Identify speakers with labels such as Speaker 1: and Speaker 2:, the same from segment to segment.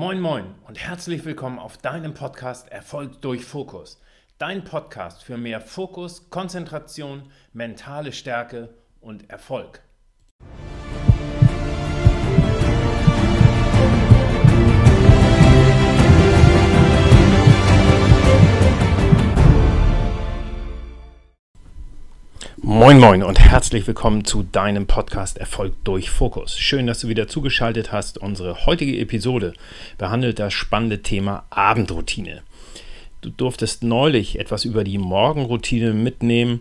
Speaker 1: Moin Moin und herzlich willkommen auf deinem Podcast Erfolg durch Fokus. Dein Podcast für mehr Fokus, Konzentration, mentale Stärke und Erfolg. Moin Moin und herzlich willkommen zu deinem Podcast Erfolg durch Fokus. Schön, dass du wieder zugeschaltet hast. Unsere heutige Episode behandelt das spannende Thema Abendroutine. Du durftest neulich etwas über die Morgenroutine mitnehmen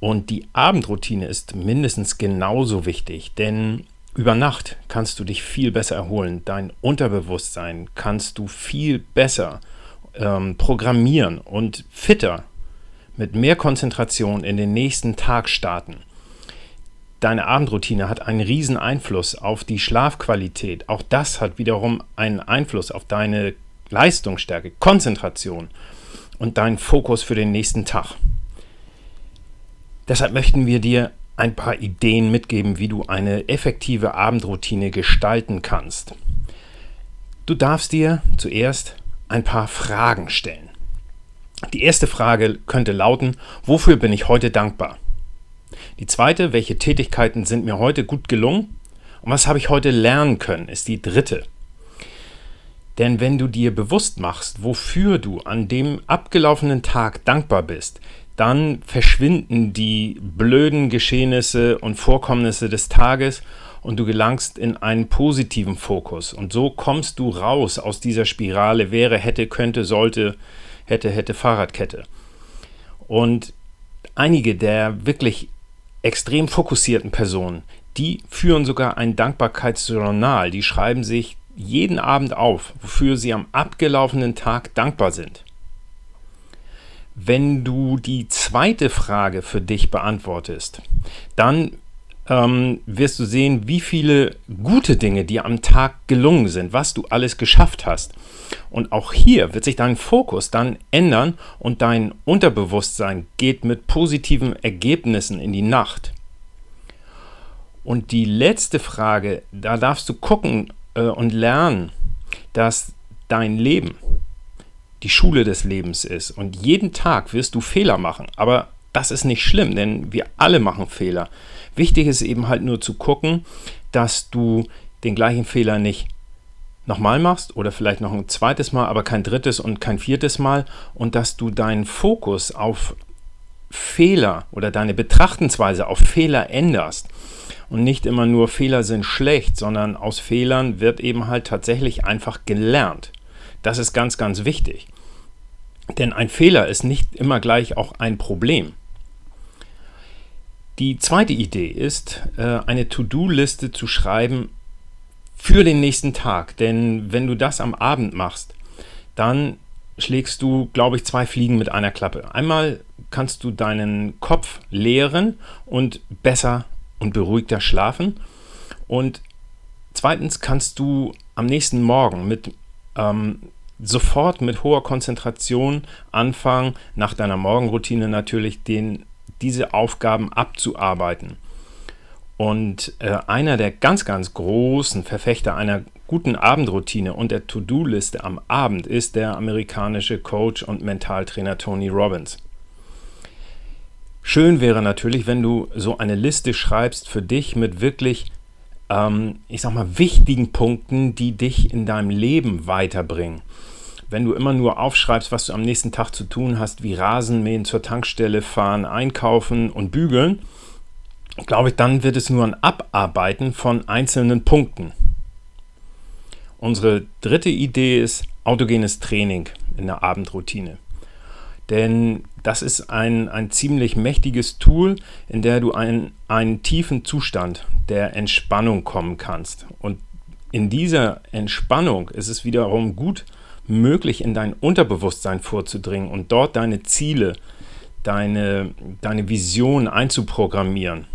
Speaker 1: und die Abendroutine ist mindestens genauso wichtig, denn über Nacht kannst du dich viel besser erholen. Dein Unterbewusstsein kannst du viel besser ähm, programmieren und fitter mit mehr Konzentration in den nächsten Tag starten. Deine Abendroutine hat einen riesen Einfluss auf die Schlafqualität. Auch das hat wiederum einen Einfluss auf deine Leistungsstärke, Konzentration und deinen Fokus für den nächsten Tag. Deshalb möchten wir dir ein paar Ideen mitgeben, wie du eine effektive Abendroutine gestalten kannst. Du darfst dir zuerst ein paar Fragen stellen. Die erste Frage könnte lauten, wofür bin ich heute dankbar? Die zweite, welche Tätigkeiten sind mir heute gut gelungen? Und was habe ich heute lernen können, ist die dritte. Denn wenn du dir bewusst machst, wofür du an dem abgelaufenen Tag dankbar bist, dann verschwinden die blöden Geschehnisse und Vorkommnisse des Tages und du gelangst in einen positiven Fokus. Und so kommst du raus aus dieser Spirale wäre, hätte, könnte, sollte, hätte, hätte Fahrradkette. Und einige der wirklich extrem fokussierten Personen, die führen sogar ein Dankbarkeitsjournal. Die schreiben sich jeden Abend auf, wofür sie am abgelaufenen Tag dankbar sind. Wenn du die zweite Frage für dich beantwortest, dann ähm, wirst du sehen, wie viele gute Dinge dir am Tag gelungen sind, was du alles geschafft hast. Und auch hier wird sich dein Fokus dann ändern und dein Unterbewusstsein geht mit positiven Ergebnissen in die Nacht. Und die letzte Frage, da darfst du gucken äh, und lernen, dass dein Leben die Schule des Lebens ist. Und jeden Tag wirst du Fehler machen. Aber das ist nicht schlimm, denn wir alle machen Fehler. Wichtig ist eben halt nur zu gucken, dass du den gleichen Fehler nicht nochmal machst oder vielleicht noch ein zweites Mal, aber kein drittes und kein viertes Mal und dass du deinen Fokus auf Fehler oder deine Betrachtensweise auf Fehler änderst und nicht immer nur Fehler sind schlecht, sondern aus Fehlern wird eben halt tatsächlich einfach gelernt. Das ist ganz, ganz wichtig. Denn ein Fehler ist nicht immer gleich auch ein Problem. Die zweite Idee ist, äh, eine To-Do-Liste zu schreiben für den nächsten Tag. Denn wenn du das am Abend machst, dann schlägst du, glaube ich, zwei Fliegen mit einer Klappe. Einmal kannst du deinen Kopf leeren und besser und beruhigter schlafen. Und zweitens kannst du am nächsten Morgen mit ähm, sofort mit hoher Konzentration anfangen, nach deiner Morgenroutine natürlich den diese Aufgaben abzuarbeiten. Und äh, einer der ganz, ganz großen Verfechter einer guten Abendroutine und der To-Do-Liste am Abend ist der amerikanische Coach und Mentaltrainer Tony Robbins. Schön wäre natürlich, wenn du so eine Liste schreibst für dich mit wirklich, ähm, ich sag mal, wichtigen Punkten, die dich in deinem Leben weiterbringen wenn du immer nur aufschreibst, was du am nächsten Tag zu tun hast, wie Rasenmähen, zur Tankstelle fahren, einkaufen und bügeln, glaube ich, dann wird es nur ein Abarbeiten von einzelnen Punkten. Unsere dritte Idee ist autogenes Training in der Abendroutine. Denn das ist ein, ein ziemlich mächtiges Tool, in der du einen, einen tiefen Zustand der Entspannung kommen kannst. Und in dieser Entspannung ist es wiederum gut, möglich in dein Unterbewusstsein vorzudringen und dort deine Ziele, deine, deine Vision einzuprogrammieren.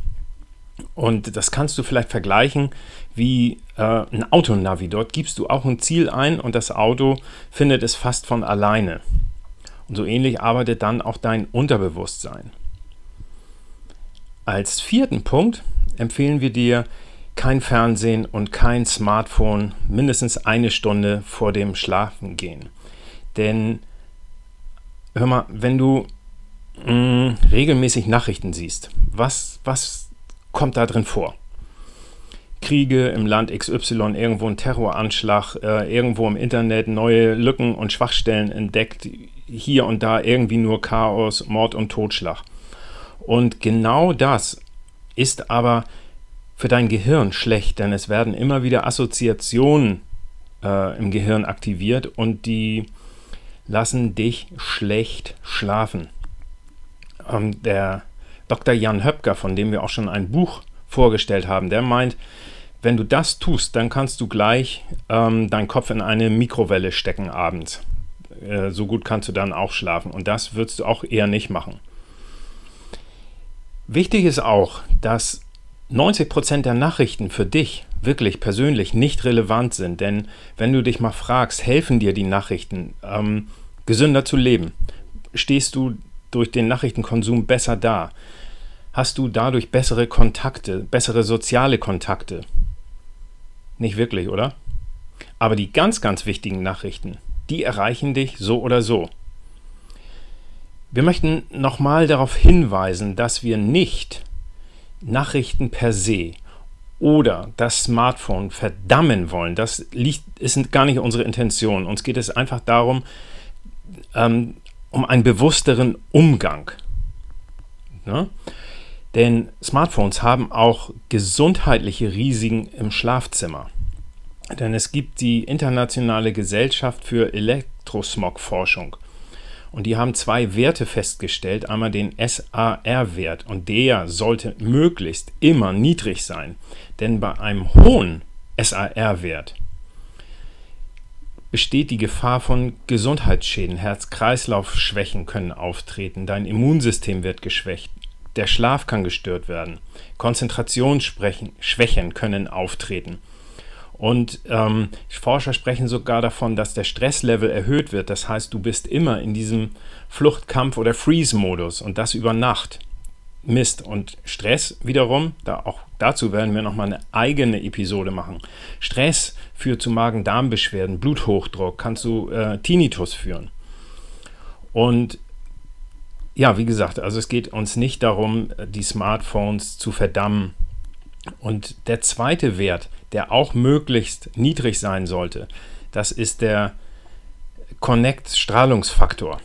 Speaker 1: Und das kannst du vielleicht vergleichen wie äh, ein Autonavi. Dort gibst du auch ein Ziel ein und das Auto findet es fast von alleine. Und so ähnlich arbeitet dann auch dein Unterbewusstsein. Als vierten Punkt empfehlen wir dir, kein Fernsehen und kein Smartphone mindestens eine Stunde vor dem Schlafengehen. Denn hör mal, wenn du mh, mm, regelmäßig Nachrichten siehst, was, was kommt da drin vor? Kriege im Land XY, irgendwo ein Terroranschlag, äh, irgendwo im Internet neue Lücken und Schwachstellen entdeckt, hier und da irgendwie nur Chaos, Mord und Totschlag. Und genau das ist aber für dein Gehirn schlecht, denn es werden immer wieder Assoziationen äh, im Gehirn aktiviert und die lassen dich schlecht schlafen. Ähm, der Dr. Jan Höpker, von dem wir auch schon ein Buch vorgestellt haben, der meint, wenn du das tust, dann kannst du gleich ähm, deinen Kopf in eine Mikrowelle stecken abends. Äh, so gut kannst du dann auch schlafen. Und das würdest du auch eher nicht machen. Wichtig ist auch, dass 90% der Nachrichten für dich wirklich persönlich nicht relevant sind. Denn wenn du dich mal fragst, helfen dir die Nachrichten, ähm, gesünder zu leben? Stehst du durch den Nachrichtenkonsum besser da? Hast du dadurch bessere Kontakte, bessere soziale Kontakte? Nicht wirklich, oder? Aber die ganz, ganz wichtigen Nachrichten, die erreichen dich so oder so. Wir möchten nochmal darauf hinweisen, dass wir nicht Nachrichten per se oder das Smartphone verdammen wollen. Das liegt, ist gar nicht unsere Intention. Uns geht es einfach darum, ähm, um einen bewussteren Umgang. Ne? Denn Smartphones haben auch gesundheitliche Risiken im Schlafzimmer. Denn es gibt die Internationale Gesellschaft für Elektrosmog-Forschung. Und die haben zwei Werte festgestellt. Einmal den SAR-Wert und der sollte möglichst immer niedrig sein. Denn bei einem hohen SAR-Wert besteht die Gefahr von Gesundheitsschäden. Herz-Kreislauf-Schwächen können auftreten. Dein Immunsystem wird geschwächt. Der Schlaf kann gestört werden. Konzentrationsschwächen können auftreten. Und ähm, Forscher sprechen sogar davon, dass der Stresslevel erhöht wird. Das heißt, du bist immer in diesem Fluchtkampf- oder Freeze-Modus und das über Nacht. Mist. Und Stress wiederum, da auch dazu werden wir nochmal eine eigene Episode machen. Stress führt zu Magen-Darm-Beschwerden, Bluthochdruck, kann zu äh, Tinnitus führen. Und ja, wie gesagt, also es geht uns nicht darum, die Smartphones zu verdammen. Und der zweite Wert, der auch möglichst niedrig sein sollte, das ist der Connect-Strahlungsfaktor.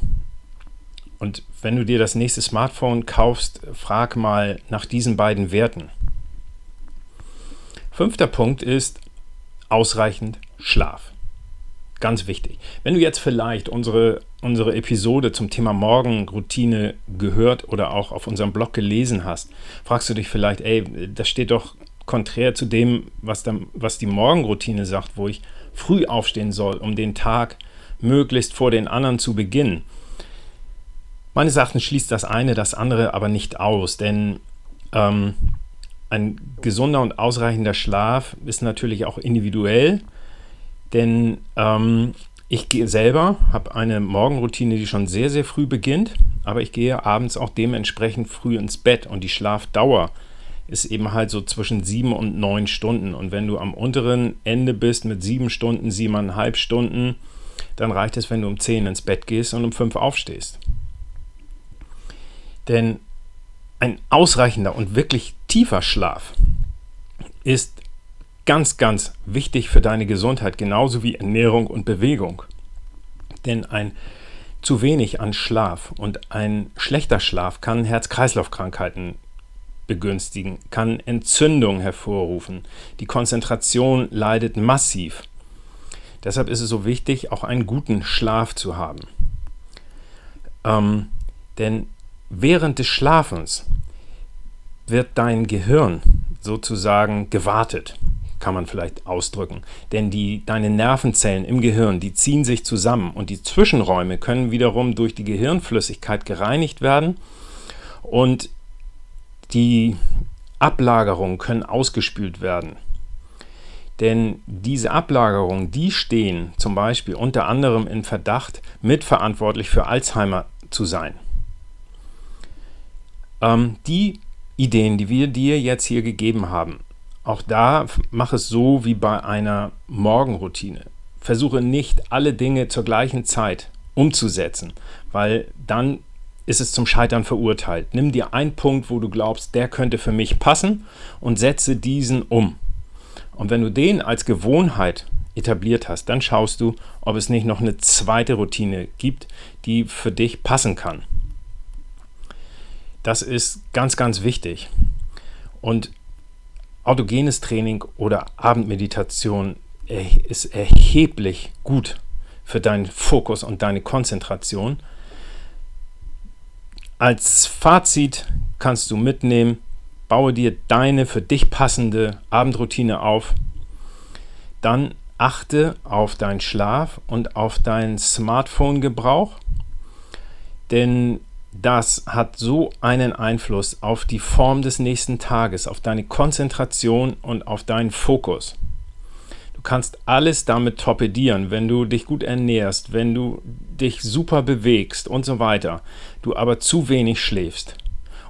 Speaker 1: Und wenn du dir das nächste Smartphone kaufst, frag mal nach diesen beiden Werten. Fünfter Punkt ist ausreichend Schlaf. Ganz wichtig. Wenn du jetzt vielleicht unsere, unsere Episode zum Thema Morgenroutine gehört oder auch auf unserem Blog gelesen hast, fragst du dich vielleicht, ey, das steht doch konträr zu dem, was, dann, was die Morgenroutine sagt, wo ich früh aufstehen soll, um den Tag möglichst vor den anderen zu beginnen. Meines Erachtens schließt das eine das andere aber nicht aus, denn ähm, ein gesunder und ausreichender Schlaf ist natürlich auch individuell, denn ähm, ich gehe selber, habe eine Morgenroutine, die schon sehr, sehr früh beginnt, aber ich gehe abends auch dementsprechend früh ins Bett und die Schlafdauer ist eben halt so zwischen sieben und neun Stunden. Und wenn du am unteren Ende bist mit sieben Stunden, siebeneinhalb Stunden, dann reicht es, wenn du um zehn ins Bett gehst und um fünf aufstehst. Denn ein ausreichender und wirklich tiefer Schlaf ist ganz, ganz wichtig für deine Gesundheit, genauso wie Ernährung und Bewegung. Denn ein zu wenig an Schlaf und ein schlechter Schlaf kann Herz-Kreislauf-Krankheiten begünstigen, kann Entzündung hervorrufen. Die Konzentration leidet massiv. Deshalb ist es so wichtig, auch einen guten Schlaf zu haben. Ähm, denn während des Schlafens wird dein Gehirn sozusagen gewartet, kann man vielleicht ausdrücken. Denn die, deine Nervenzellen im Gehirn, die ziehen sich zusammen und die Zwischenräume können wiederum durch die Gehirnflüssigkeit gereinigt werden und die Ablagerungen können ausgespült werden. Denn diese Ablagerungen, die stehen zum Beispiel unter anderem in Verdacht, mitverantwortlich für Alzheimer zu sein. Ähm, die Ideen, die wir dir jetzt hier gegeben haben, Auch da mach es so wie bei einer Morgenroutine. Versuche nicht alle Dinge zur gleichen Zeit umzusetzen, weil dann ist es zum Scheitern verurteilt. Nimm dir einen Punkt, wo du glaubst, der könnte für mich passen und setze diesen um. Und wenn du den als Gewohnheit etabliert hast, dann schaust du, ob es nicht noch eine zweite Routine gibt, die für dich passen kann. Das ist ganz, ganz wichtig. Und autogenes Training oder Abendmeditation ist erheblich gut für deinen Fokus und deine Konzentration. Als Fazit kannst du mitnehmen, baue dir deine für dich passende Abendroutine auf. Dann achte auf deinen Schlaf und auf deinen Smartphone-Gebrauch, denn das hat so einen Einfluss auf die Form des nächsten Tages, auf deine Konzentration und auf deinen Fokus. Du kannst alles damit torpedieren, wenn du dich gut ernährst, wenn du dich super bewegst und so weiter, du aber zu wenig schläfst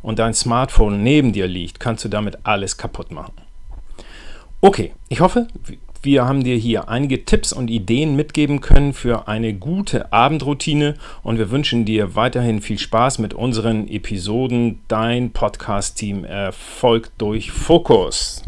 Speaker 1: und dein Smartphone neben dir liegt, kannst du damit alles kaputt machen. Okay, ich hoffe, wir haben dir hier einige Tipps und Ideen mitgeben können für eine gute Abendroutine und wir wünschen dir weiterhin viel Spaß mit unseren Episoden. Dein Podcast-Team Erfolg durch Fokus.